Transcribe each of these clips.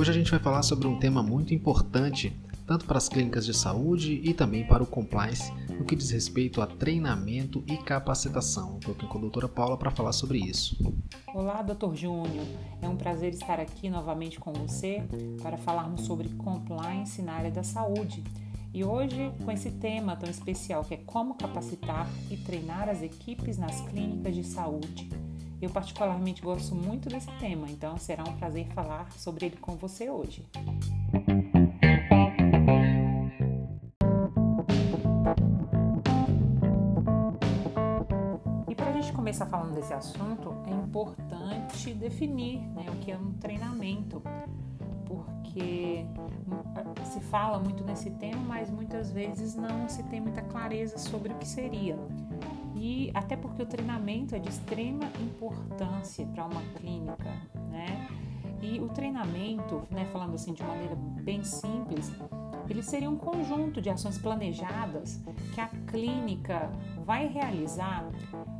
Hoje a gente vai falar sobre um tema muito importante, tanto para as clínicas de saúde e também para o compliance, no que diz respeito a treinamento e capacitação. Estou aqui com a doutora Paula para falar sobre isso. Olá, doutor Júnior. É um prazer estar aqui novamente com você para falarmos sobre compliance na área da saúde. E hoje, com esse tema tão especial que é como capacitar e treinar as equipes nas clínicas de saúde. Eu particularmente gosto muito desse tema, então será um prazer falar sobre ele com você hoje. E para a gente começar falando desse assunto, é importante definir né, o que é um treinamento, porque se fala muito nesse tema, mas muitas vezes não se tem muita clareza sobre o que seria e até porque o treinamento é de extrema importância para uma clínica, né? E o treinamento, né, falando assim de maneira bem simples, ele seria um conjunto de ações planejadas que a clínica vai realizar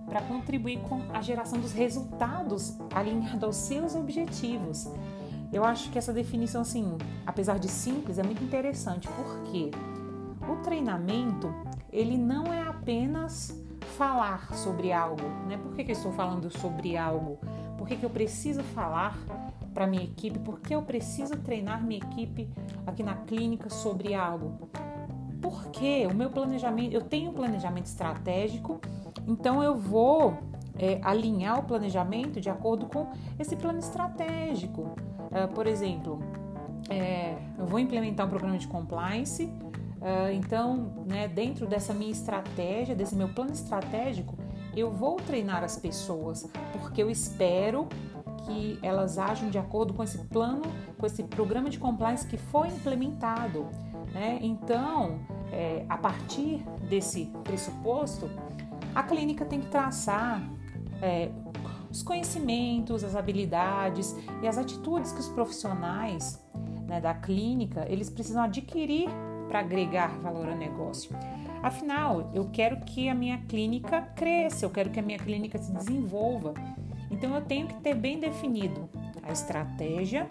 para contribuir com a geração dos resultados alinhados aos seus objetivos. Eu acho que essa definição, assim, apesar de simples, é muito interessante, porque o treinamento ele não é apenas falar sobre algo, né? Por que, que eu estou falando sobre algo? Por que, que eu preciso falar para minha equipe? Por que eu preciso treinar minha equipe aqui na clínica sobre algo? Porque o meu planejamento, eu tenho um planejamento estratégico, então eu vou é, alinhar o planejamento de acordo com esse plano estratégico. É, por exemplo, é, eu vou implementar um programa de compliance Uh, então, né, dentro dessa minha estratégia, desse meu plano estratégico, eu vou treinar as pessoas, porque eu espero que elas ajam de acordo com esse plano, com esse programa de compliance que foi implementado. Né? Então, é, a partir desse pressuposto, a clínica tem que traçar é, os conhecimentos, as habilidades e as atitudes que os profissionais né, da clínica eles precisam adquirir para agregar valor ao negócio. Afinal, eu quero que a minha clínica cresça, eu quero que a minha clínica se desenvolva. Então eu tenho que ter bem definido a estratégia,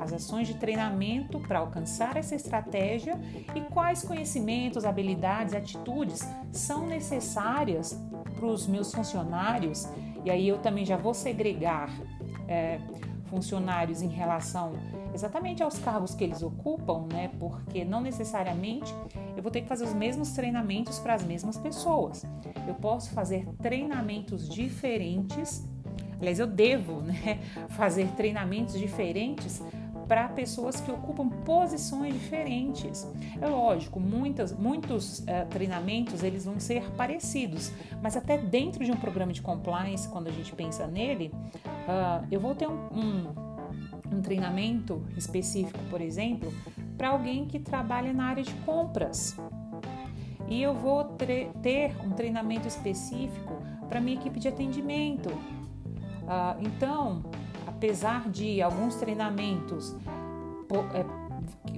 as ações de treinamento para alcançar essa estratégia e quais conhecimentos, habilidades, atitudes são necessárias para os meus funcionários. E aí eu também já vou segregar é, funcionários em relação exatamente aos cargos que eles ocupam, né? Porque não necessariamente eu vou ter que fazer os mesmos treinamentos para as mesmas pessoas. Eu posso fazer treinamentos diferentes. Aliás, eu devo, né, fazer treinamentos diferentes para pessoas que ocupam posições diferentes. É lógico, muitas, muitos uh, treinamentos eles vão ser parecidos, mas até dentro de um programa de compliance, quando a gente pensa nele, uh, eu vou ter um, um um treinamento específico, por exemplo, para alguém que trabalha na área de compras. E eu vou ter um treinamento específico para minha equipe de atendimento. Uh, então, apesar de alguns treinamentos é,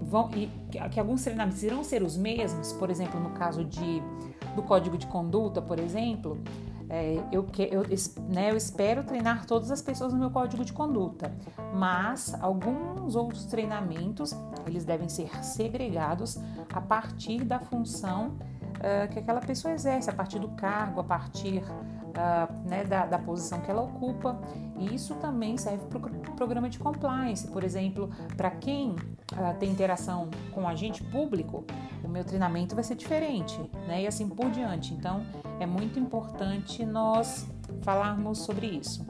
vão, e, que alguns treinamentos irão ser os mesmos, por exemplo, no caso de, do código de conduta, por exemplo, é, eu, eu, né, eu espero treinar todas as pessoas no meu código de conduta, mas alguns outros treinamentos eles devem ser segregados a partir da função uh, que aquela pessoa exerce, a partir do cargo, a partir né, da, da, posição que ela ocupa. E isso também serve para o programa de compliance, por exemplo, para quem uh, tem interação com agente público, o meu treinamento vai ser diferente, né? E assim por diante. Então, é muito importante nós falarmos sobre isso.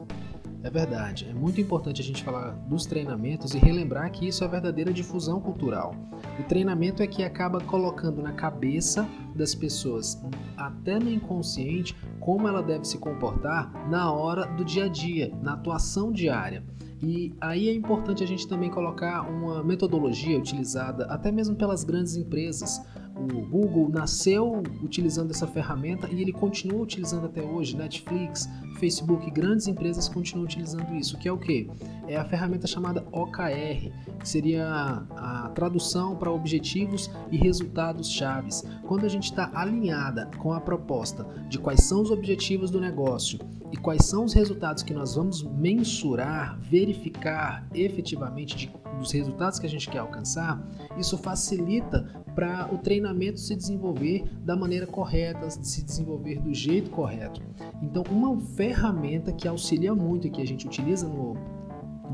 É verdade, é muito importante a gente falar dos treinamentos e relembrar que isso é verdadeira difusão cultural. O treinamento é que acaba colocando na cabeça das pessoas, até no inconsciente, como ela deve se comportar na hora do dia a dia, na atuação diária. E aí é importante a gente também colocar uma metodologia utilizada até mesmo pelas grandes empresas. O Google nasceu utilizando essa ferramenta e ele continua utilizando até hoje. Netflix, Facebook, grandes empresas continuam utilizando isso, que é o que? É a ferramenta chamada OKR, que seria a tradução para objetivos e resultados chaves. Quando a gente está alinhada com a proposta de quais são os objetivos do negócio e quais são os resultados que nós vamos mensurar, verificar efetivamente de, dos resultados que a gente quer alcançar, isso facilita para o treinamento se desenvolver da maneira correta, se desenvolver do jeito correto. Então, uma ferramenta que auxilia muito e que a gente utiliza no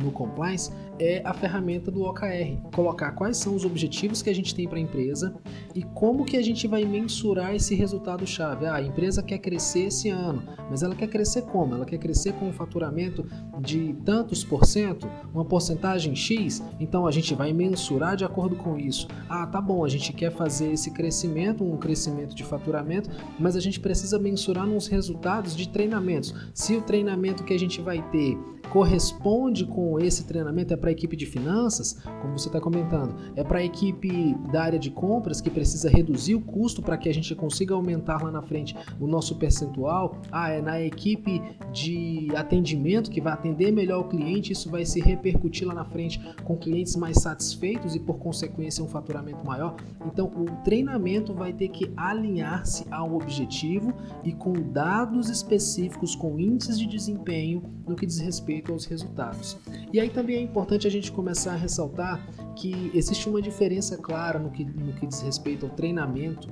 no compliance é a ferramenta do OKR. Colocar quais são os objetivos que a gente tem para a empresa e como que a gente vai mensurar esse resultado chave. Ah, a empresa quer crescer esse ano, mas ela quer crescer como? Ela quer crescer com um faturamento de tantos por cento, uma porcentagem X, então a gente vai mensurar de acordo com isso. Ah, tá bom, a gente quer fazer esse crescimento, um crescimento de faturamento, mas a gente precisa mensurar nos resultados de treinamentos. Se o treinamento que a gente vai ter corresponde com esse treinamento é para a equipe de finanças, como você está comentando, é para a equipe da área de compras que precisa reduzir o custo para que a gente consiga aumentar lá na frente o nosso percentual. Ah, é na equipe de atendimento que vai atender melhor o cliente, isso vai se repercutir lá na frente com clientes mais satisfeitos e por consequência um faturamento maior. Então o treinamento vai ter que alinhar-se ao objetivo e com dados específicos, com índices de desempenho no que diz respeito respeito aos resultados. E aí também é importante a gente começar a ressaltar que existe uma diferença clara no que, no que diz respeito ao treinamento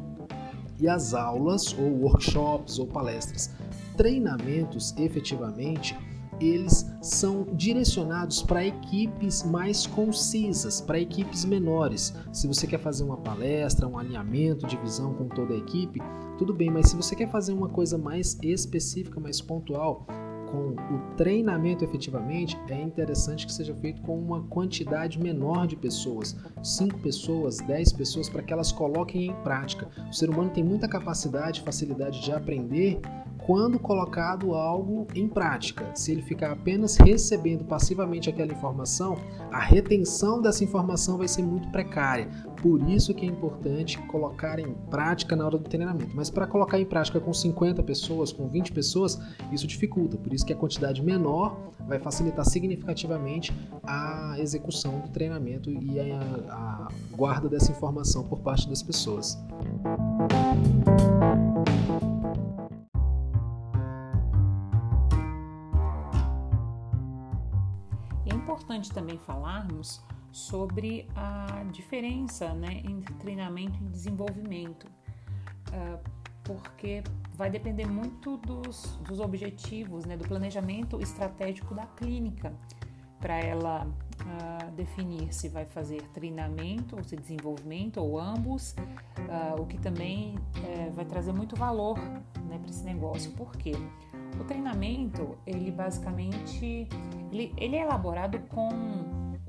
e as aulas, ou workshops, ou palestras. Treinamentos, efetivamente, eles são direcionados para equipes mais concisas, para equipes menores. Se você quer fazer uma palestra, um alinhamento de visão com toda a equipe, tudo bem, mas se você quer fazer uma coisa mais específica, mais pontual, com o treinamento efetivamente, é interessante que seja feito com uma quantidade menor de pessoas, 5 pessoas, 10 pessoas, para que elas coloquem em prática. O ser humano tem muita capacidade, facilidade de aprender quando colocado algo em prática. Se ele ficar apenas recebendo passivamente aquela informação, a retenção dessa informação vai ser muito precária. Por isso que é importante colocar em prática na hora do treinamento. Mas para colocar em prática com 50 pessoas, com 20 pessoas, isso dificulta. Por isso que a quantidade menor vai facilitar significativamente a execução do treinamento e a, a guarda dessa informação por parte das pessoas. importante também falarmos sobre a diferença né, entre treinamento e desenvolvimento, uh, porque vai depender muito dos, dos objetivos, né, do planejamento estratégico da clínica, para ela uh, definir se vai fazer treinamento ou se desenvolvimento ou ambos, uh, o que também uh, vai trazer muito valor né, para esse negócio. Por quê? O treinamento, ele basicamente, ele, ele é elaborado com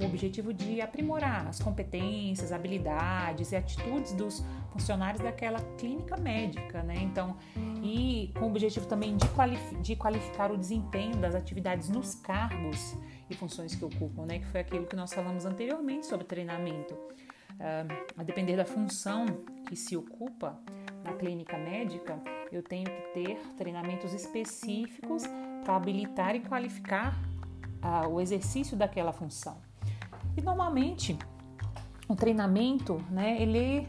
o objetivo de aprimorar as competências, habilidades e atitudes dos funcionários daquela clínica médica, né? Então, e com o objetivo também de, qualifi de qualificar o desempenho das atividades nos cargos e funções que ocupam, né? Que foi aquilo que nós falamos anteriormente sobre treinamento. Uh, a depender da função que se ocupa na clínica médica, eu tenho que ter treinamentos específicos para habilitar e qualificar uh, o exercício daquela função. E normalmente o treinamento, né, ele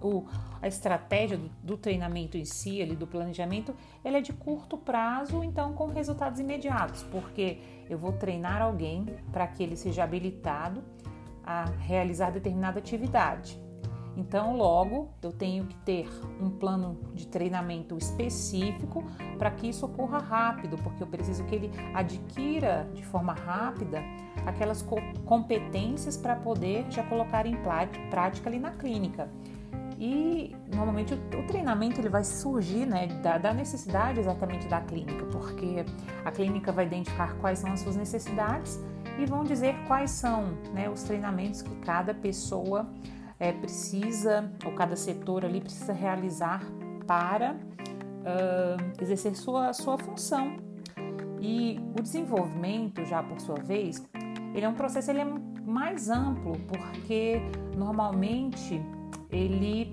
o, a estratégia do, do, treinamento em si, ali, do planejamento, ele é de curto prazo, então com resultados imediatos, porque eu vou treinar alguém para que ele seja habilitado a realizar determinada atividade. Então, logo, eu tenho que ter um plano de treinamento específico para que isso ocorra rápido, porque eu preciso que ele adquira de forma rápida aquelas competências para poder já colocar em prática ali na clínica. E normalmente o, treinamento ele vai surgir né, da, da, necessidade exatamente da clínica, porque a clínica vai identificar quais são as suas necessidades e vão dizer quais são né, os treinamentos que cada pessoa é, precisa, ou cada setor ali precisa realizar para uh, exercer sua, sua função. E o desenvolvimento, já por sua vez, ele é um processo ele é mais amplo, porque normalmente ele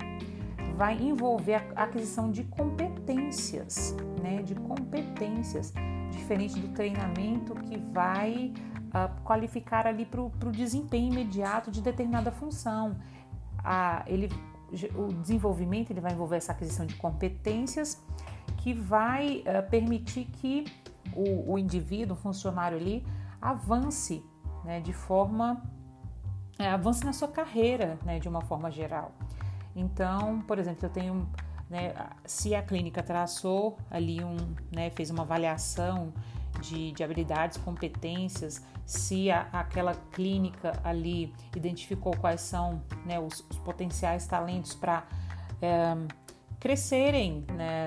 vai envolver a aquisição de competências, né? De competências, diferente do treinamento que vai uh, qualificar ali para o desempenho imediato de determinada função. Uh, ele, o desenvolvimento ele vai envolver essa aquisição de competências que vai uh, permitir que o, o indivíduo, o funcionário ali, avance né, de forma. É, avance na sua carreira né, de uma forma geral. Então, por exemplo, eu tenho. Né, se a clínica traçou ali um, né, fez uma avaliação de, de habilidades, competências, se a, aquela clínica ali identificou quais são né, os, os, potenciais talentos para é, crescerem né,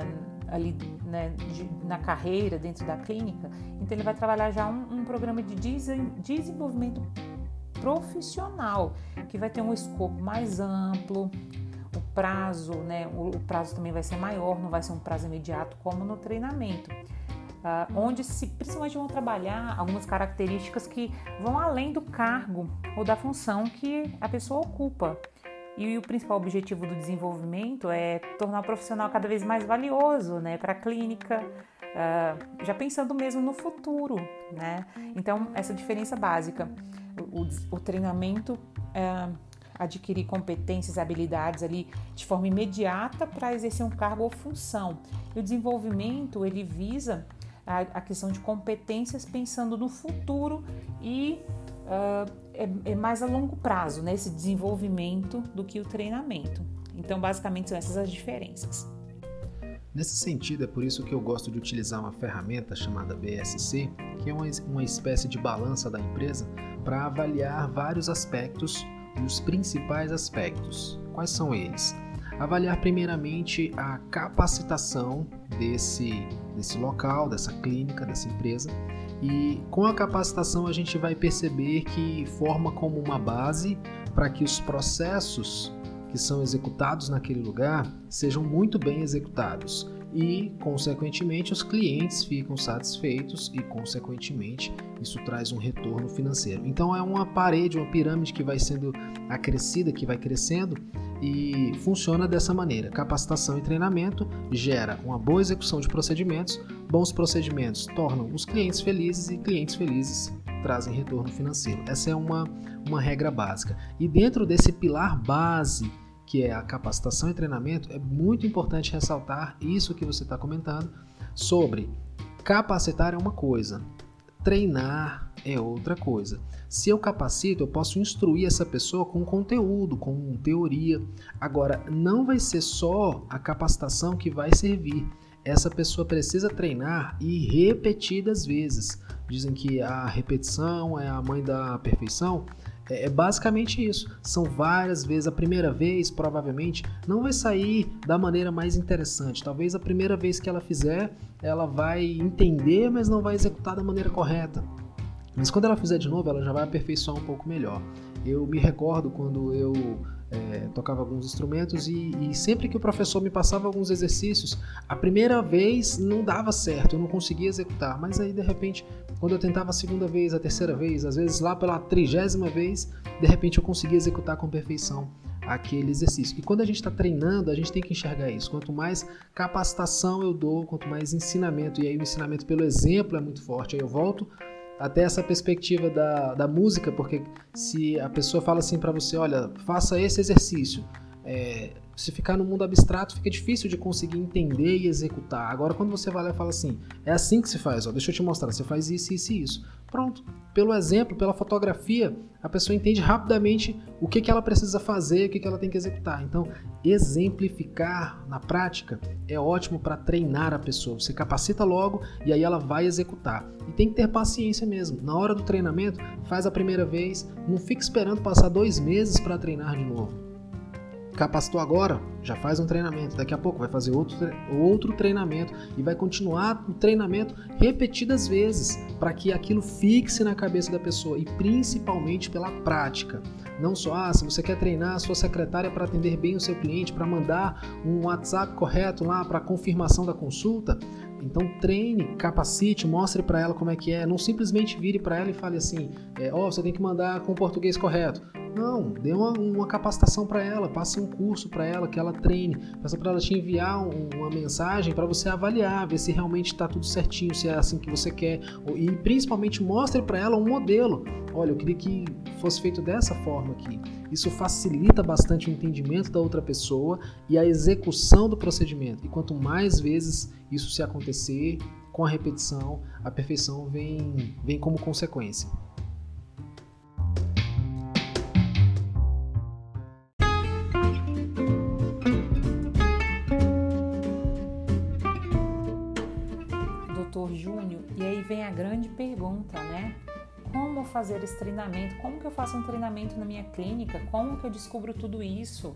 ali né, de, na carreira dentro da clínica, então ele vai trabalhar já um, um programa de desenvolvimento profissional que vai ter um escopo mais amplo, o prazo, né, o, o prazo também vai ser maior, não vai ser um prazo imediato como no treinamento uh, onde se principalmente vão trabalhar algumas características que vão além do cargo ou da função que a pessoa ocupa. E o principal objetivo do desenvolvimento é tornar o profissional cada vez mais valioso né, para a clínica, uh, já pensando mesmo no futuro. Né? Então, essa diferença básica. O, o, treinamento uh, adquirir competências, habilidades ali de forma imediata para exercer um cargo ou função. E o desenvolvimento ele visa a, a questão de competências pensando no futuro e uh, é, é, mais a longo prazo, né, esse desenvolvimento do que o treinamento. Então, basicamente, são essas as diferenças. Nesse sentido, é por isso que eu gosto de utilizar uma ferramenta chamada BSC, que é uma, uma espécie de balança da empresa, para avaliar vários aspectos e os principais aspectos. Quais são eles? Avaliar primeiramente a capacitação desse, desse local, dessa clínica, dessa empresa. E com a capacitação a gente vai perceber que forma como uma base para que os processos que são executados naquele lugar sejam muito bem executados e, consequentemente, os clientes ficam satisfeitos e, consequentemente, isso traz um retorno financeiro. Então, é uma parede, uma pirâmide que vai sendo acrescida, que vai crescendo e funciona dessa maneira. Capacitação e treinamento gera uma boa execução de procedimentos, bons procedimentos tornam os clientes felizes e clientes felizes trazem retorno financeiro. Essa é uma, uma regra básica. E dentro desse pilar base, que é a capacitação e treinamento, é muito importante ressaltar isso que você está comentando sobre capacitar é uma coisa, treinar é outra coisa. Se eu capacito, eu posso instruir essa pessoa com conteúdo, com teoria. Agora, não vai ser só a capacitação que vai servir. Essa pessoa precisa treinar e repetidas vezes. Dizem que a repetição é a mãe da perfeição. É, é basicamente isso. São várias vezes. A primeira vez, provavelmente, não vai sair da maneira mais interessante. Talvez a primeira vez que ela fizer, ela vai entender, mas não vai executar da maneira correta. Mas quando ela fizer de novo, ela já vai aperfeiçoar um pouco melhor. Eu me recordo quando eu é, tocava alguns instrumentos e, e, sempre que o professor me passava alguns exercícios, a primeira vez não dava certo, eu não conseguia executar, mas aí de repente, quando eu tentava a segunda vez, a terceira vez, às vezes lá pela trigésima vez, de repente eu conseguia executar com perfeição aquele exercício. E quando a gente está treinando, a gente tem que enxergar isso. Quanto mais capacitação eu dou, quanto mais ensinamento, e aí o ensinamento pelo exemplo é muito forte. Aí eu volto até essa perspectiva da, da música, porque se a pessoa fala assim para você, olha, faça esse exercício, é, se ficar no mundo abstrato fica difícil de conseguir entender e executar. Agora, quando você vai lá e fala assim, é assim que se faz, ó, deixa eu te mostrar, você faz isso, isso e isso. Pronto. Pelo exemplo, pela fotografia, a pessoa entende rapidamente o que, que ela precisa fazer, o que, que ela tem que executar. Então, exemplificar na prática é ótimo para treinar a pessoa. Você capacita logo e aí ela vai executar. E tem que ter paciência mesmo. Na hora do treinamento, faz a primeira vez, não fique esperando passar dois meses para treinar de novo capacitou agora, já faz um treinamento. Daqui a pouco vai fazer outro, outro treinamento e vai continuar o treinamento repetidas vezes para que aquilo fixe na cabeça da pessoa e principalmente pela prática. Não só, ah, se você quer treinar a sua secretária para atender bem o seu cliente, para mandar um WhatsApp correto lá para confirmação da consulta, então treine, capacite, mostre para ela como é que é. Não simplesmente vire para ela e fale assim, é, ó, oh, você tem que mandar com o português correto. Não, dê uma, uma capacitação para ela, passe um curso para ela, que ela treine, peça para ela te enviar um, uma mensagem para você avaliar, ver se realmente está tudo certinho, se é assim que você quer, e principalmente mostre para ela um modelo. Olha, eu queria que fosse feito dessa forma aqui. Isso facilita bastante o entendimento da outra pessoa e a execução do procedimento. E quanto mais vezes isso se acontecer, com a repetição, a perfeição vem, vem como consequência. Fazer esse treinamento? Como que eu faço um treinamento na minha clínica? Como que eu descubro tudo isso?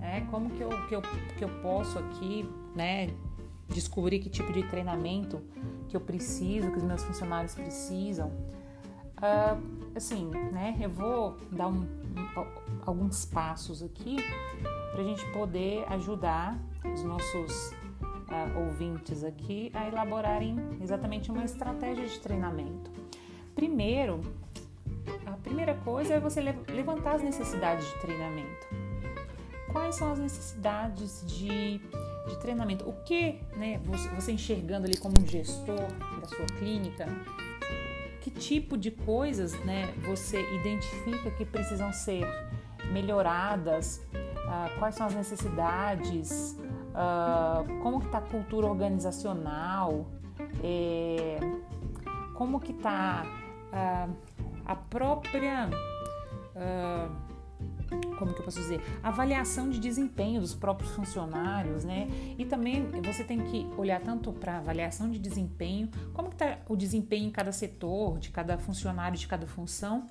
É, como que eu, que, eu, que eu posso aqui, né, descobrir que tipo de treinamento que eu preciso, que os meus funcionários precisam. Uh, assim, né? Eu vou dar um, um, alguns passos aqui para a gente poder ajudar os nossos uh, ouvintes aqui a elaborarem exatamente uma estratégia de treinamento. Primeiro, a primeira coisa é você levantar as necessidades de treinamento. Quais são as necessidades de de treinamento. O que, né, você enxergando ali como um gestor da sua clínica, que tipo de coisas, né, você identifica que precisam ser melhoradas? Uh, quais são as necessidades? Uh, como está a cultura organizacional? É, como que está uh, a própria como que eu posso dizer, avaliação de desempenho dos próprios funcionários, né? E também você tem que olhar tanto para avaliação de desempenho, como está o desempenho em cada setor, de cada funcionário, de cada função,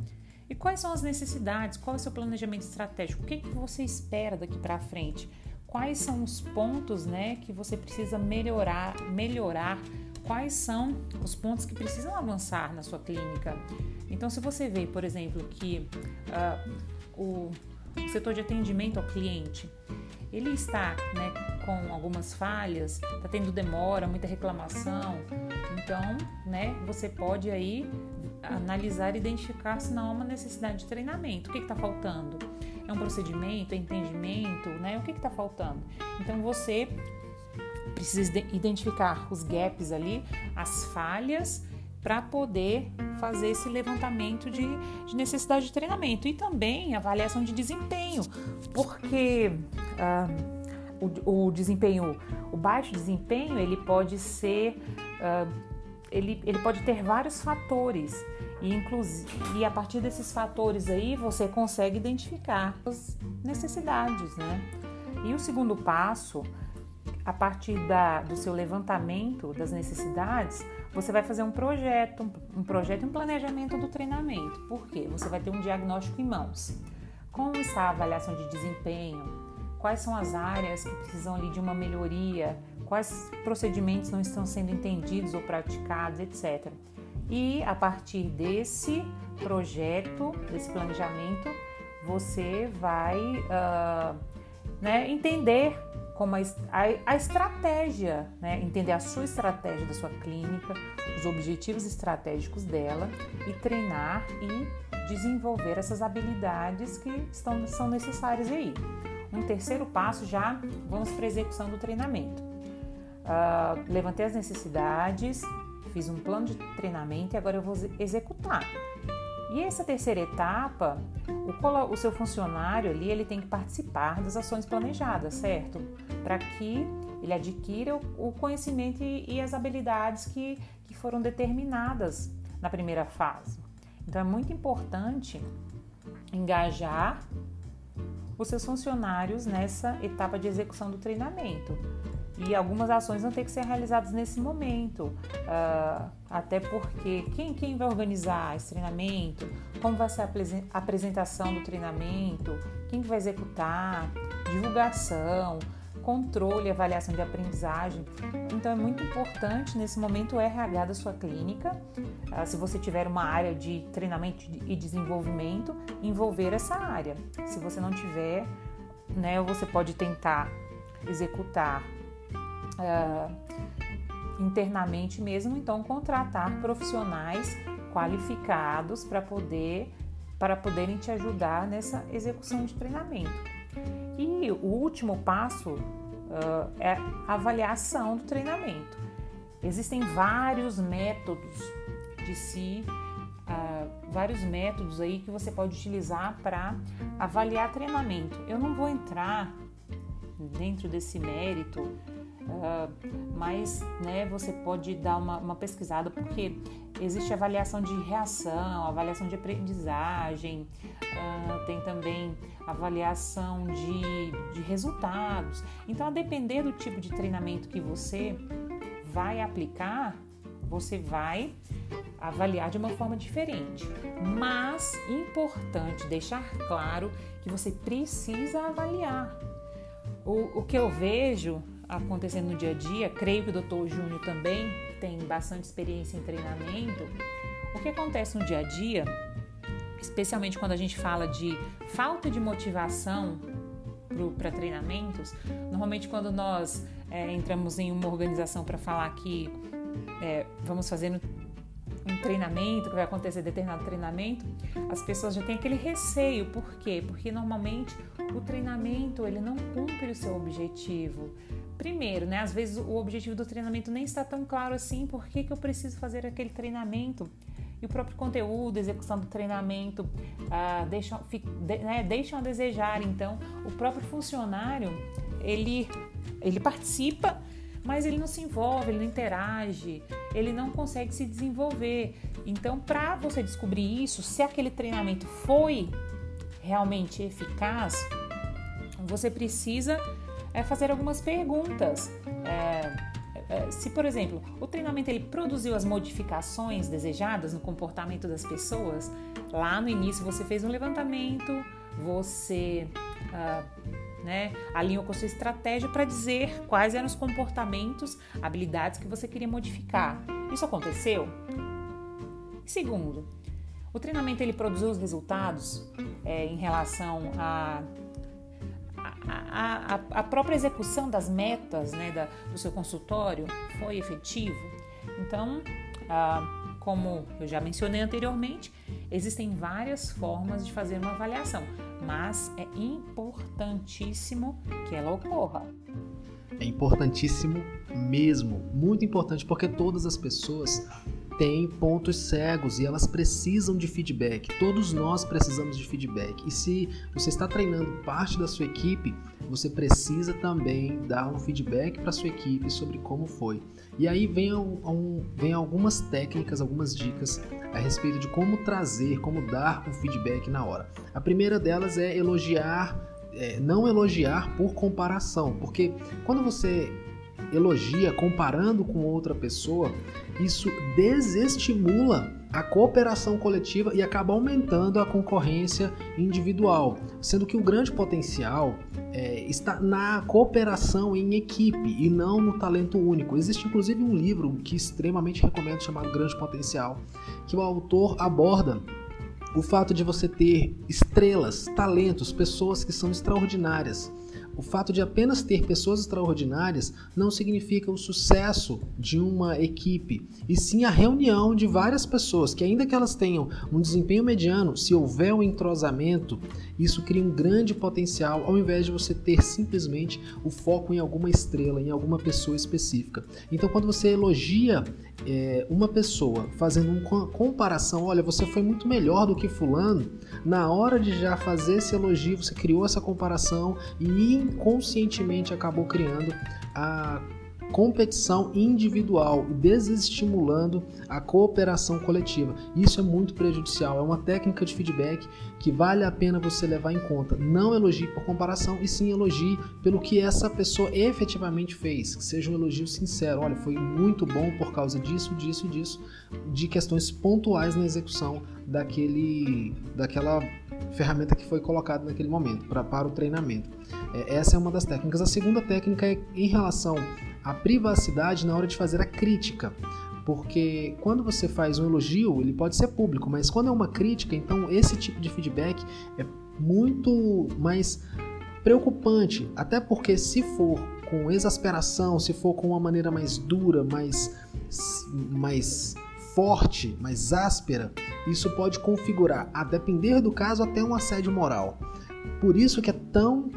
e quais são as necessidades, qual é o seu planejamento estratégico, o que, que você espera daqui para frente, quais são os pontos, né, que você precisa melhorar, melhorar, quais são os pontos que precisam avançar na sua clínica. Então, se você vê, por exemplo, que uh, o setor de atendimento ao cliente, ele está né, com algumas falhas, está tendo demora, muita reclamação. Então, né, você pode aí analisar e identificar se não há uma necessidade de treinamento. O que está faltando? É um procedimento, é entendimento, né? O que está faltando? Então você precisa identificar os gaps ali, as falhas para poder fazer esse levantamento de, de, necessidade de treinamento e também avaliação de desempenho, porque uh, o, o, desempenho, o baixo desempenho, ele pode ser, uh, ele, ele pode ter vários fatores e, inclusive, e a partir desses fatores aí você consegue identificar as necessidades, né? E o segundo passo, a partir da, do seu levantamento das necessidades, você vai fazer um projeto, um projeto e um planejamento do treinamento. Por quê? Você vai ter um diagnóstico em mãos. Como está a avaliação de desempenho? Quais são as áreas que precisam ali de uma melhoria? Quais procedimentos não estão sendo entendidos ou praticados, etc. E a partir desse projeto, desse planejamento, você vai uh, né, entender como a, a, a estratégia, né? entender a sua estratégia da sua clínica, os objetivos estratégicos dela e treinar e desenvolver essas habilidades que estão, são necessárias aí. Um terceiro passo já vamos para a execução do treinamento. Uh, levantei as necessidades, fiz um plano de treinamento e agora eu vou executar. E essa terceira etapa, o, o seu funcionário ali ele tem que participar das ações planejadas, certo? Para que ele adquira o, o conhecimento e, e, as habilidades que, que foram determinadas na primeira fase. Então é muito importante engajar os seus funcionários nessa etapa de execução do treinamento. E algumas ações vão ter que ser realizadas nesse momento, uh, até porque quem, quem vai organizar esse treinamento, como vai ser a apresentação do treinamento, quem vai executar, divulgação, controle e avaliação de aprendizagem. Então é muito importante nesse momento o RH da sua clínica, uh, se você tiver uma área de treinamento e desenvolvimento, envolver essa área. Se você não tiver, né, você pode tentar executar uh, internamente mesmo, então contratar profissionais qualificados para poder para poderem te ajudar nessa execução de treinamento. E o último passo uh, é a avaliação do treinamento. Existem vários métodos de si, uh, vários métodos aí que você pode utilizar para avaliar treinamento. Eu não vou entrar dentro desse mérito Uh, mas né, você pode dar uma, uma, pesquisada, porque existe avaliação de reação, avaliação de aprendizagem, uh, tem também avaliação de, de resultados. Então, a depender do tipo de treinamento que você vai aplicar, você vai avaliar de uma forma diferente. Mas importante deixar claro que você precisa avaliar. O, o que eu vejo acontecendo no dia a dia, creio que o doutor Júnior também tem bastante experiência em treinamento. O que acontece no dia a dia, especialmente quando a gente fala de falta de motivação para treinamentos, normalmente quando nós é, entramos em uma organização para falar que é, vamos fazer um treinamento, que vai acontecer determinado treinamento, as pessoas já têm aquele receio. Por quê? Porque normalmente o treinamento ele não cumpre o seu objetivo. Primeiro, né? Às vezes o objetivo do treinamento nem está tão claro assim. Por que, que eu preciso fazer aquele treinamento? E o próprio conteúdo, execução do treinamento ah, deixam, de, né, deixam a desejar. Então, o próprio funcionário ele, ele participa mas ele não se envolve, ele não interage, ele não consegue se desenvolver. Então, para você descobrir isso, se aquele treinamento foi realmente eficaz, você precisa é, fazer algumas perguntas. É, é, se, por exemplo, o treinamento ele produziu as modificações desejadas no comportamento das pessoas, lá no início você fez um levantamento, você ah, né, alinhou com a sua estratégia para dizer quais eram os comportamentos, habilidades que você queria modificar. Isso aconteceu? Segundo, o treinamento ele produziu os resultados é, em relação a a, a, a, própria execução das metas né, da, do seu consultório foi efetivo? Então, ah, como eu já mencionei anteriormente, existem várias formas de fazer uma avaliação mas é importantíssimo que ela ocorra. É importantíssimo mesmo, muito importante, porque todas as pessoas têm pontos cegos e elas precisam de feedback. Todos nós precisamos de feedback. E se você está treinando parte da sua equipe, você precisa também dar um feedback para sua equipe sobre como foi. E aí vem, um, vem algumas técnicas, algumas dicas a respeito de como trazer, como dar um feedback na hora. A primeira delas é elogiar, é, não elogiar por comparação, porque quando você elogia comparando com outra pessoa, isso desestimula a cooperação coletiva e acaba aumentando a concorrência individual, sendo que o grande potencial é, está na cooperação em equipe e não no talento único. Existe inclusive um livro que extremamente recomendo chamado Grande Potencial, que o autor aborda o fato de você ter estrelas, talentos, pessoas que são extraordinárias o fato de apenas ter pessoas extraordinárias não significa o sucesso de uma equipe, e sim a reunião de várias pessoas que, ainda que elas tenham um desempenho mediano, se houver um entrosamento, isso cria um grande potencial ao invés de você ter simplesmente o foco em alguma estrela, em alguma pessoa específica. Então, quando você elogia é, uma pessoa fazendo uma comparação, olha, você foi muito melhor do que fulano, na hora de já fazer esse elogio, você criou essa comparação e inconscientemente acabou criando a competição individual e desestimulando a cooperação coletiva. Isso é muito prejudicial, é uma técnica de feedback que vale a pena você levar em conta. Não elogie por comparação e sim elogie pelo que essa pessoa efetivamente fez, que seja um elogio sincero. Olha, foi muito bom por causa disso, disso e disso, de questões pontuais na execução daquele daquela ferramenta que foi colocada naquele momento pra, para o treinamento. É, essa é uma das técnicas. A segunda técnica é em relação à privacidade na hora de fazer a crítica. Porque quando você faz um elogio, ele pode ser público, mas quando é uma crítica, então esse tipo de feedback é muito mais preocupante. Até porque se for com exasperação, se for com uma maneira mais dura, mais, mais forte, mais áspera, isso pode configurar, a depender do caso, até um assédio moral. Por isso que é tão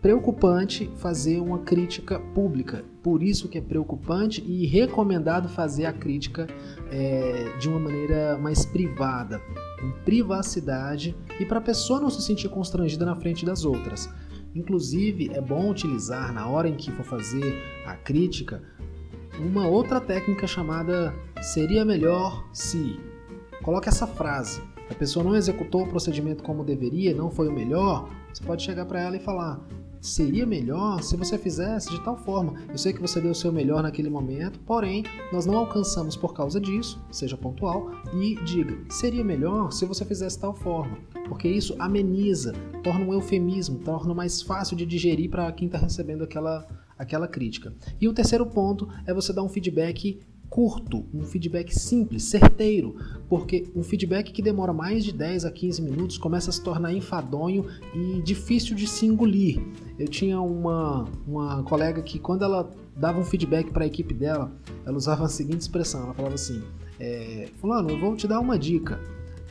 preocupante fazer uma crítica pública. Por isso que é preocupante e recomendado fazer a crítica é, de uma maneira mais privada, com privacidade e para a pessoa não se sentir constrangida na frente das outras. Inclusive, é bom utilizar na hora em que for fazer a crítica uma outra técnica chamada seria melhor se. Coloque essa frase. A pessoa não executou o procedimento como deveria, não foi o melhor. Você pode chegar para ela e falar: seria melhor se você fizesse de tal forma. Eu sei que você deu o seu melhor naquele momento, porém, nós não alcançamos por causa disso, seja pontual, e diga, seria melhor se você fizesse tal forma, porque isso ameniza, torna um eufemismo, torna mais fácil de digerir para quem está recebendo aquela, aquela crítica. E o terceiro ponto é você dar um feedback curto, um feedback simples, certeiro, porque um feedback que demora mais de 10 a 15 minutos começa a se tornar enfadonho e difícil de se engolir. Eu tinha uma, uma colega que quando ela dava um feedback para a equipe dela, ela usava a seguinte expressão, ela falava assim, é, fulano, eu vou te dar uma dica.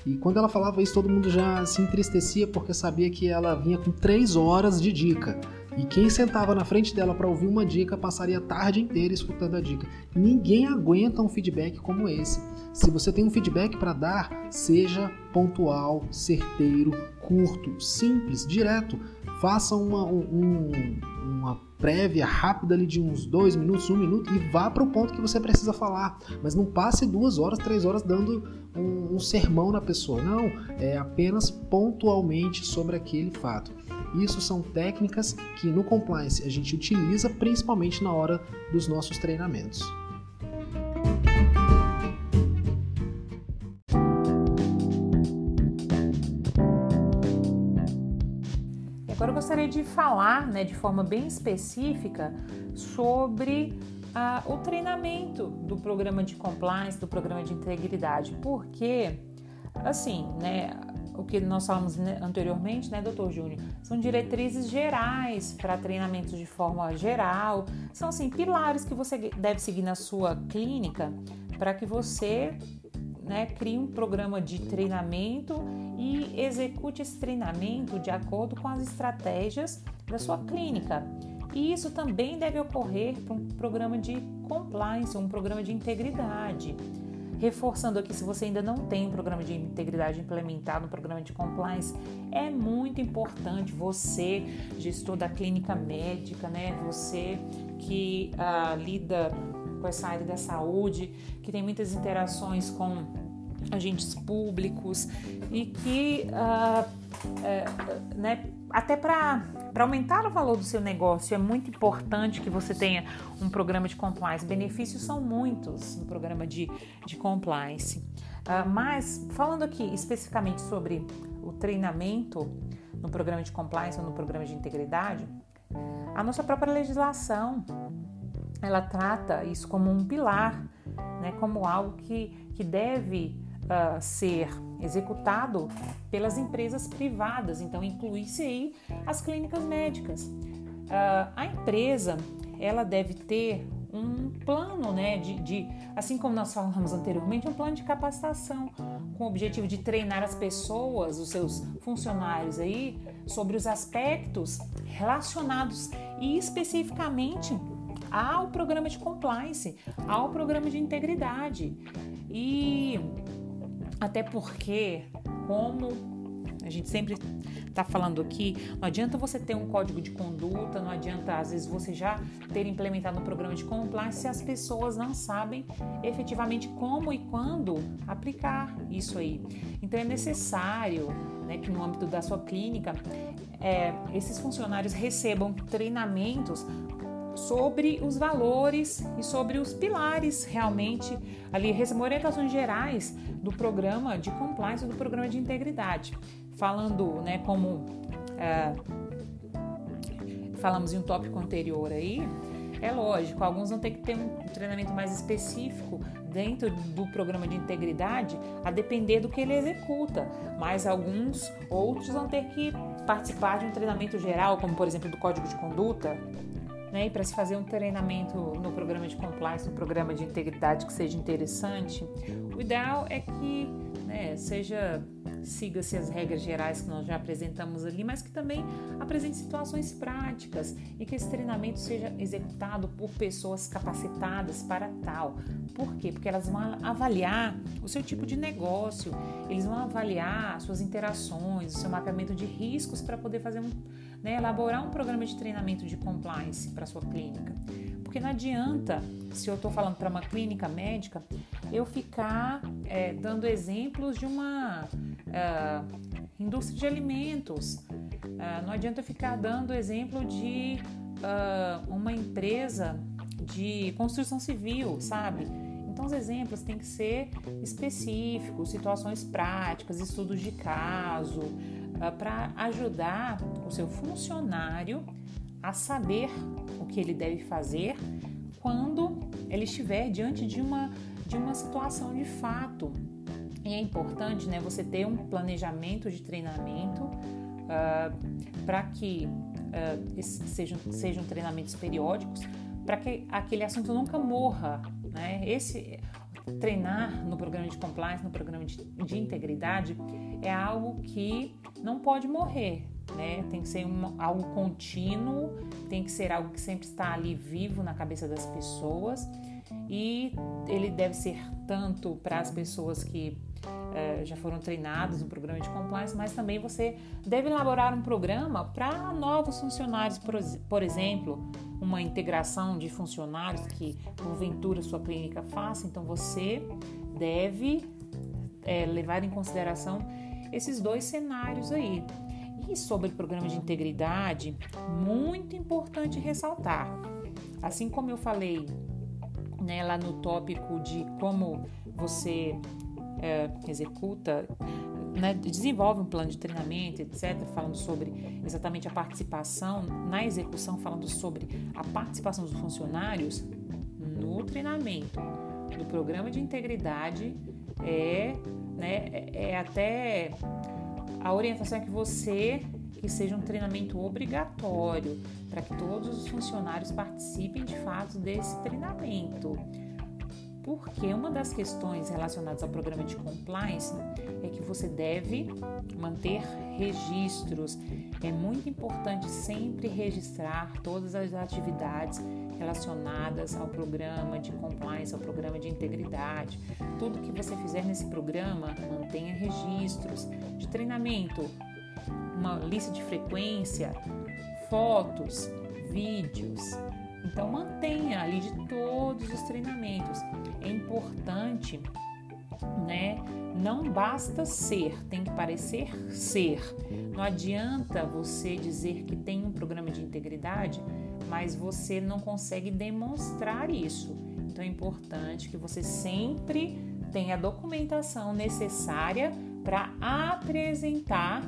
E quando ela falava isso, todo mundo já se entristecia porque sabia que ela vinha com 3 horas de dica. E quem sentava na frente dela para ouvir uma dica passaria a tarde inteira escutando a dica. Ninguém aguenta um feedback como esse. Se você tem um feedback para dar, seja pontual, certeiro, curto, simples, direto. Faça uma, um, uma prévia rápida ali de uns dois minutos, um minuto e vá para o ponto que você precisa falar. Mas não passe duas horas, três horas dando um, um sermão na pessoa. Não, é apenas pontualmente sobre aquele fato. Isso são técnicas que no compliance a gente utiliza principalmente na hora dos nossos treinamentos. Agora eu gostaria de falar né, de forma bem específica sobre ah, o treinamento do programa de compliance, do programa de integridade, porque assim, né, o que nós falamos anteriormente, né, doutor Júnior? São diretrizes gerais para treinamentos de forma geral. São, assim, pilares que você deve seguir na sua clínica para que você né, crie um programa de treinamento e execute esse treinamento de acordo com as estratégias da sua clínica. E isso também deve ocorrer para um programa de compliance, um programa de integridade. Reforçando aqui, se você ainda não tem um programa de integridade implementado, um programa de compliance, é muito importante você, gestor da clínica médica, né? Você que ah, lida com essa área da saúde, que tem muitas interações com agentes públicos e que, ah, é, né, até para aumentar o valor do seu negócio, é muito importante que você tenha um programa de compliance. Benefícios são muitos no programa de, de compliance. Uh, mas, falando aqui especificamente sobre o treinamento no programa de compliance ou no programa de integridade, a nossa própria legislação ela trata isso como um pilar, né, como algo que, que deve uh, ser executado pelas empresas privadas, então inclui-se aí as clínicas médicas. Uh, a empresa ela deve ter um plano, né, de, de, assim como nós falamos anteriormente, um plano de capacitação com o objetivo de treinar as pessoas, os seus funcionários aí, sobre os aspectos relacionados e especificamente ao programa de compliance, ao programa de integridade. E até porque, como a gente sempre está falando aqui, não adianta você ter um código de conduta, não adianta às vezes você já ter implementado um programa de compliance se as pessoas não sabem efetivamente como e quando aplicar isso aí. Então é necessário né, que no âmbito da sua clínica é, esses funcionários recebam treinamentos sobre os valores e sobre os pilares realmente ali, orientações gerais do programa de compliance, do programa de integridade, falando, né, como é, falamos em um tópico anterior aí, é lógico, alguns vão ter que ter um treinamento mais específico dentro do programa de integridade, a depender do que ele executa, mas alguns outros vão ter que participar de um treinamento geral, como por exemplo do código de conduta, né? E para se fazer um treinamento no programa de compliance, no programa de integridade que seja interessante, o ideal é que né, seja siga-se as regras gerais que nós já apresentamos ali, mas que também apresente situações práticas e que esse treinamento seja executado por pessoas capacitadas para tal. Por quê? Porque elas vão avaliar o seu tipo de negócio, eles vão avaliar suas interações, o seu mapeamento de riscos para poder fazer um, né, elaborar um programa de treinamento de compliance para sua clínica. Porque não adianta, se eu estou falando para uma clínica médica, eu ficar é, dando exemplos de uma uh, indústria de alimentos. Uh, não adianta eu ficar dando exemplo de uh, uma empresa de construção civil, sabe? Então, os exemplos têm que ser específicos, situações práticas, estudos de caso, para ajudar o seu funcionário a saber o que ele deve fazer quando ele estiver diante de uma, de uma situação de fato. E é importante né, você ter um planejamento de treinamento uh, para que uh, sejam, sejam treinamentos periódicos, para que aquele assunto nunca morra. Né? Esse, treinar no programa de compliance, no programa de, de integridade, é algo que não pode morrer, né? Tem que ser um, algo contínuo, tem que ser algo que sempre está ali vivo na cabeça das pessoas e ele deve ser tanto para as pessoas que é, já foram treinadas no programa de compliance, mas também você deve elaborar um programa para novos funcionários, por, por exemplo, uma integração de funcionários que porventura sua clínica faça, então você deve é, levar em consideração esses dois cenários aí. E sobre o programa de integridade, muito importante ressaltar. Assim como eu falei né, lá no tópico de como você é, executa, né, desenvolve um plano de treinamento, etc., falando sobre exatamente a participação na execução, falando sobre a participação dos funcionários no treinamento do programa de integridade é, né, é, é até a orientação é que você que seja um treinamento obrigatório para que todos os funcionários participem de fato desse treinamento. Porque uma das questões relacionadas ao programa de compliance é que você deve manter registros. É muito importante sempre registrar todas as atividades relacionadas ao programa de compliance, ao programa de integridade. Tudo que você fizer nesse programa, mantenha registros de treinamento, uma lista de frequência, fotos, vídeos. Então mantenha ali de todos os treinamentos. Importante, né? Não basta ser, tem que parecer ser. Não adianta você dizer que tem um programa de integridade, mas você não consegue demonstrar isso. Então é importante que você sempre tenha a documentação necessária para apresentar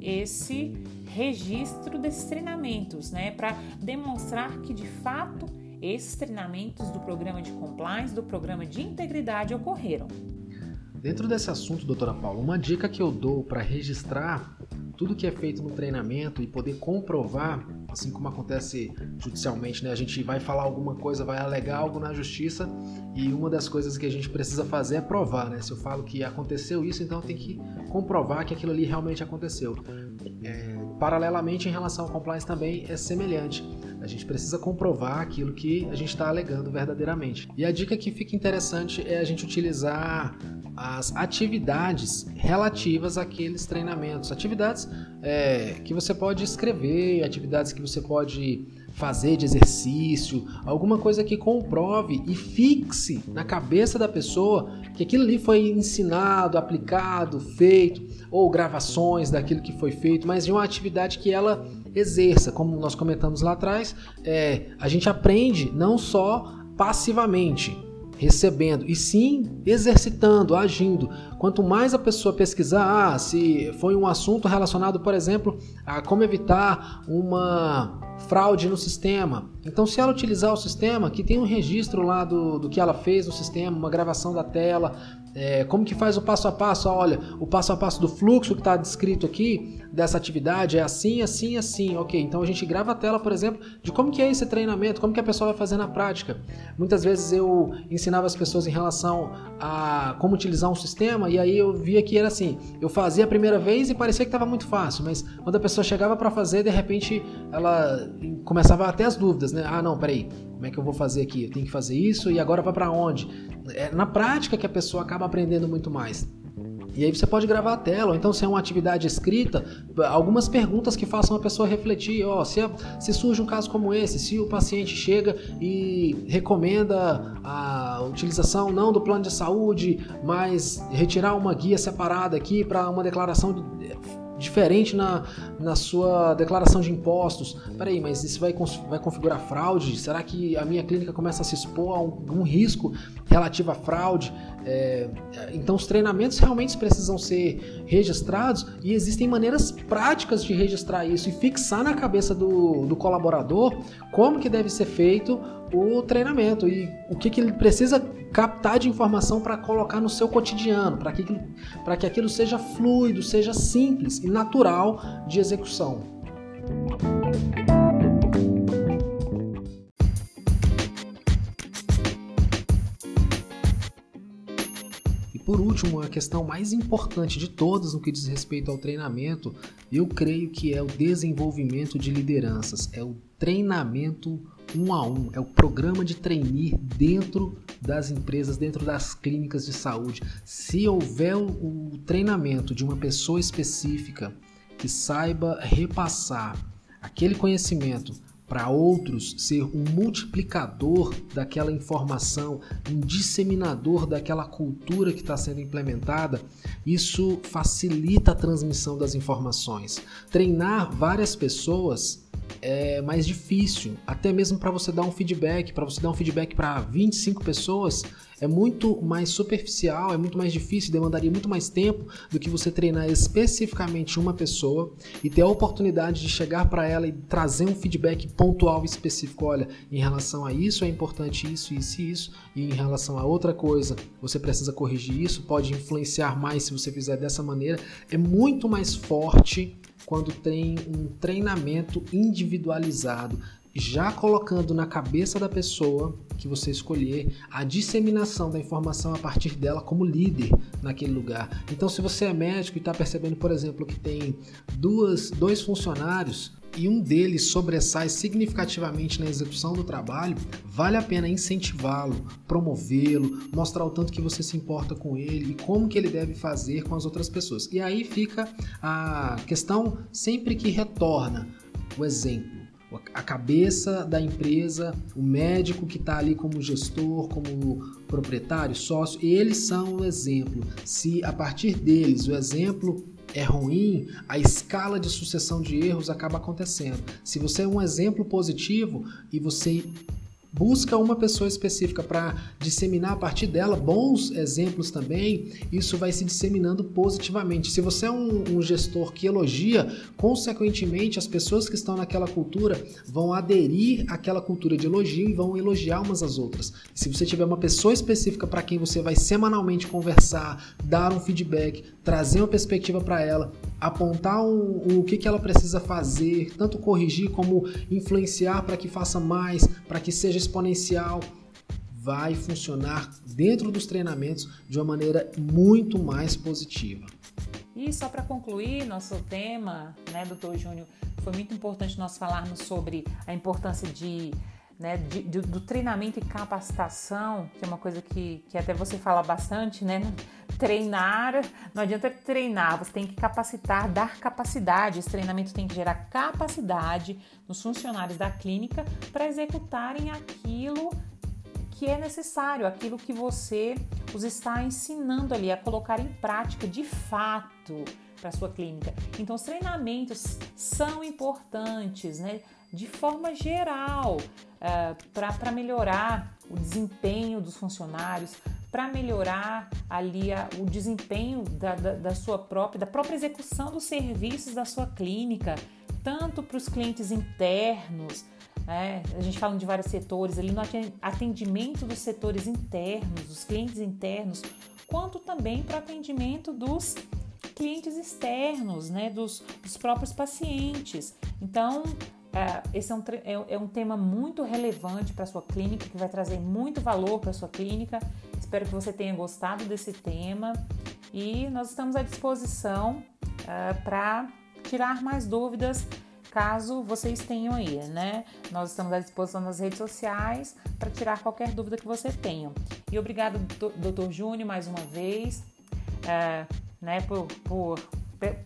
esse registro desses treinamentos, né, para demonstrar que de fato esses treinamentos do programa de compliance, do programa de integridade ocorreram. Dentro desse assunto, doutora Paula, uma dica que eu dou para registrar tudo que é feito no treinamento e poder comprovar, assim como acontece judicialmente, né? A gente vai falar alguma coisa, vai alegar algo na justiça e uma das coisas que a gente precisa fazer é provar, né? Se eu falo que aconteceu isso, então tem que comprovar que aquilo ali realmente aconteceu. É, paralelamente, em relação ao compliance também é semelhante. A gente precisa comprovar aquilo que a gente está alegando verdadeiramente. E a dica que fica interessante é a gente utilizar as atividades relativas àqueles treinamentos. Atividades é, que você pode escrever, atividades que você pode fazer de exercício, alguma coisa que comprove e fixe na cabeça da pessoa que aquilo ali foi ensinado, aplicado, feito, ou gravações daquilo que foi feito, mas de uma atividade que ela exerça. Como nós comentamos lá atrás, é, a gente aprende não só passivamente, recebendo, e sim exercitando, agindo. Quanto mais a pessoa pesquisar, ah, se foi um assunto relacionado, por exemplo, a como evitar uma fraude no sistema. Então, se ela utilizar o sistema, que tem um registro lá do, do que ela fez no sistema, uma gravação da tela, é, como que faz o passo a passo? Olha, o passo a passo do fluxo que está descrito aqui dessa atividade é assim, assim, assim. Ok, então a gente grava a tela, por exemplo, de como que é esse treinamento, como que a pessoa vai fazer na prática. Muitas vezes eu ensinava as pessoas em relação a como utilizar um sistema e aí eu via que era assim, eu fazia a primeira vez e parecia que estava muito fácil, mas quando a pessoa chegava para fazer, de repente ela começava até as dúvidas, né? Ah, não, peraí, como é que eu vou fazer aqui? Eu tenho que fazer isso e agora vai para onde? É na prática que a pessoa acaba aprendendo muito mais. E aí você pode gravar a tela, ou então se é uma atividade escrita, algumas perguntas que façam a pessoa refletir, ó, se, se surge um caso como esse, se o paciente chega e recomenda a utilização não do plano de saúde, mas retirar uma guia separada aqui para uma declaração de, diferente na, na sua declaração de impostos. Peraí, mas isso vai, vai configurar fraude? Será que a minha clínica começa a se expor a um, um risco relativo à fraude? É, então, os treinamentos realmente precisam ser registrados e existem maneiras práticas de registrar isso e fixar na cabeça do, do colaborador como que deve ser feito o treinamento e o que, que ele precisa captar de informação para colocar no seu cotidiano, para que, que aquilo seja fluido, seja simples e natural de execução. E por último, a questão mais importante de todas no que diz respeito ao treinamento, eu creio que é o desenvolvimento de lideranças, é o treinamento um a um, é o programa de trainee dentro das empresas, dentro das clínicas de saúde. Se houver o treinamento de uma pessoa específica que saiba repassar aquele conhecimento para outros, ser um multiplicador daquela informação, um disseminador daquela cultura que está sendo implementada, isso facilita a transmissão das informações. Treinar várias pessoas é mais difícil, até mesmo para você dar um feedback, para você dar um feedback para 25 pessoas, é muito mais superficial, é muito mais difícil, demandaria muito mais tempo do que você treinar especificamente uma pessoa e ter a oportunidade de chegar para ela e trazer um feedback pontual e específico. Olha, em relação a isso é importante isso, isso e isso, e em relação a outra coisa você precisa corrigir isso, pode influenciar mais se você fizer dessa maneira. É muito mais forte quando tem um treinamento individualizado, já colocando na cabeça da pessoa que você escolher a disseminação da informação a partir dela como líder naquele lugar. Então, se você é médico e está percebendo, por exemplo, que tem duas, dois funcionários e um deles sobressai significativamente na execução do trabalho, vale a pena incentivá-lo, promovê-lo, mostrar o tanto que você se importa com ele e como que ele deve fazer com as outras pessoas. E aí fica a questão sempre que retorna o exemplo a cabeça da empresa, o médico que está ali como gestor, como proprietário, sócio, eles são o exemplo. Se a partir deles o exemplo é ruim, a escala de sucessão de erros acaba acontecendo. Se você é um exemplo positivo e você busca uma pessoa específica para disseminar a partir dela bons exemplos também, isso vai se disseminando positivamente. Se você é um, um, gestor que elogia, consequentemente as pessoas que estão naquela cultura vão aderir àquela cultura de elogio e vão elogiar umas às outras. Se você tiver uma pessoa específica para quem você vai semanalmente conversar, dar um feedback, trazer uma perspectiva para ela, apontar um, o que, que ela precisa fazer, tanto corrigir como influenciar para que faça mais, para que seja exponencial, vai funcionar dentro dos treinamentos de uma maneira muito mais positiva. E só para concluir nosso tema, né, doutor Júnior, foi muito importante nós falarmos sobre a importância de né, de, de, do treinamento e capacitação, que é uma coisa que, que até você fala bastante, né? Treinar, não adianta treinar, você tem que capacitar, dar capacidade. Esse treinamento tem que gerar capacidade nos funcionários da clínica para executarem aquilo que é necessário, aquilo que você os está ensinando ali a colocar em prática de fato para sua clínica. Então, os treinamentos são importantes, né? De forma geral, uh, para melhorar o desempenho dos funcionários, para melhorar ali a, o desempenho da, da, da, sua própria, da própria execução dos serviços da sua clínica, tanto para os clientes internos, né? a gente fala de vários setores ali no atendimento dos setores internos, dos clientes internos, quanto também para o atendimento dos clientes externos, né, dos, dos próprios pacientes. Então, é, esse é um, é, é um tema muito relevante para a sua clínica, que vai trazer muito valor para a sua clínica. Espero que você tenha gostado desse tema e nós estamos à disposição é, para tirar mais dúvidas caso vocês tenham aí, né? Nós estamos à disposição nas redes sociais para tirar qualquer dúvida que você tenha. E obrigado, doutor Júnior, mais uma vez. É, né, por, por,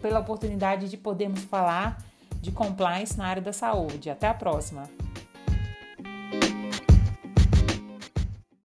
pela oportunidade de podermos falar de compliance na área da saúde. Até a próxima!